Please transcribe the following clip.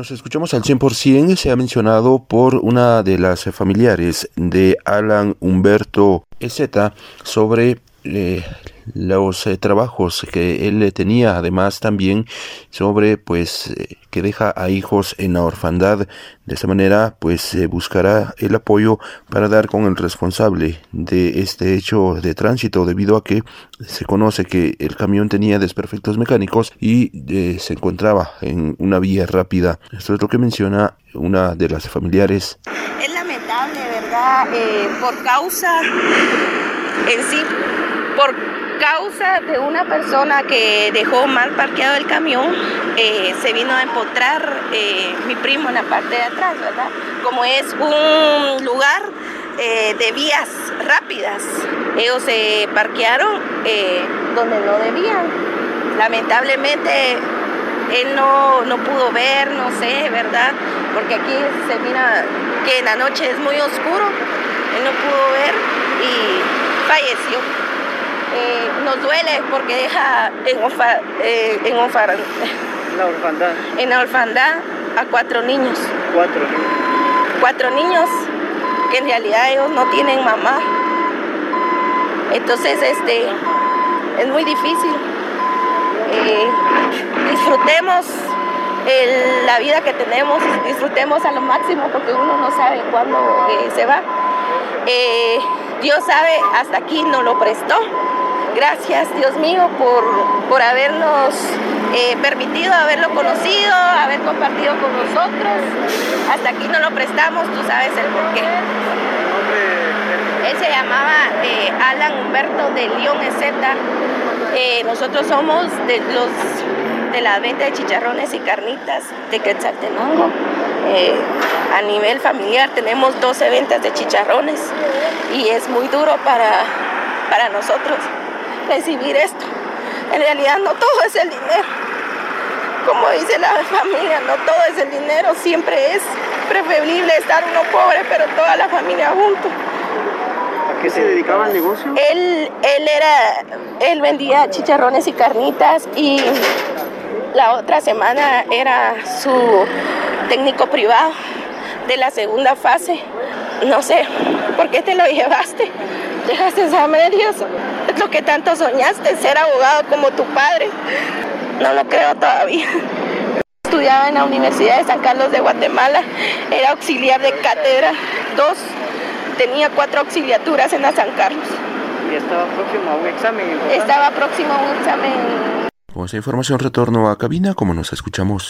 Nos escuchamos al 100%, se ha mencionado por una de las familiares de Alan Humberto Ezeta sobre eh, los eh, trabajos que él tenía, además también sobre pues eh, que deja a hijos en la orfandad. De esta manera pues buscará el apoyo para dar con el responsable de este hecho de tránsito debido a que se conoce que el camión tenía desperfectos mecánicos y se encontraba en una vía rápida. Esto es lo que menciona una de las familiares. Es lamentable, ¿verdad? por causa en sí por causa de una persona que dejó mal parqueado el camión, eh, se vino a empotrar eh, mi primo en la parte de atrás, ¿verdad? Como es un lugar eh, de vías rápidas, ellos se parquearon donde no debían. Lamentablemente él no, no pudo ver, no sé, ¿verdad? Porque aquí se mira que en la noche es muy oscuro, él no pudo ver y falleció. Eh, nos duele porque deja en, eh, en, la orfandad. en la orfandad a cuatro niños. Cuatro niños. Cuatro niños que en realidad ellos no tienen mamá. Entonces, este, es muy difícil. Eh, disfrutemos la vida que tenemos, disfrutemos a lo máximo porque uno no sabe cuándo se va. Dios sabe, hasta aquí no lo prestó. Gracias, Dios mío, por, por habernos eh, permitido haberlo conocido, haber compartido con nosotros. Hasta aquí no lo prestamos, tú sabes el por qué. Él se llamaba eh, Alan Humberto de León Ezeta. Eh, nosotros somos de los de la venta de chicharrones y carnitas de Quetzaltenango. a nivel familiar tenemos 12 ventas de chicharrones y es muy duro para, para nosotros recibir esto. En realidad no todo es el dinero. Como dice la familia, no todo es el dinero, siempre es preferible estar uno pobre, pero toda la familia junto. ¿A qué se dedicaba el negocio? Él, él era, él vendía chicharrones y carnitas y la otra semana era su técnico privado de la segunda fase. No sé, ¿por qué te lo llevaste? Dejaste a medios. Es lo que tanto soñaste, ser abogado como tu padre. No lo creo todavía. Estudiaba en la Universidad de San Carlos de Guatemala, era auxiliar de cátedra, dos, tenía cuatro auxiliaturas en la San Carlos. ¿Y estaba próximo a un examen? Estaba próximo a un examen. Con esa información retorno a cabina, como nos escuchamos.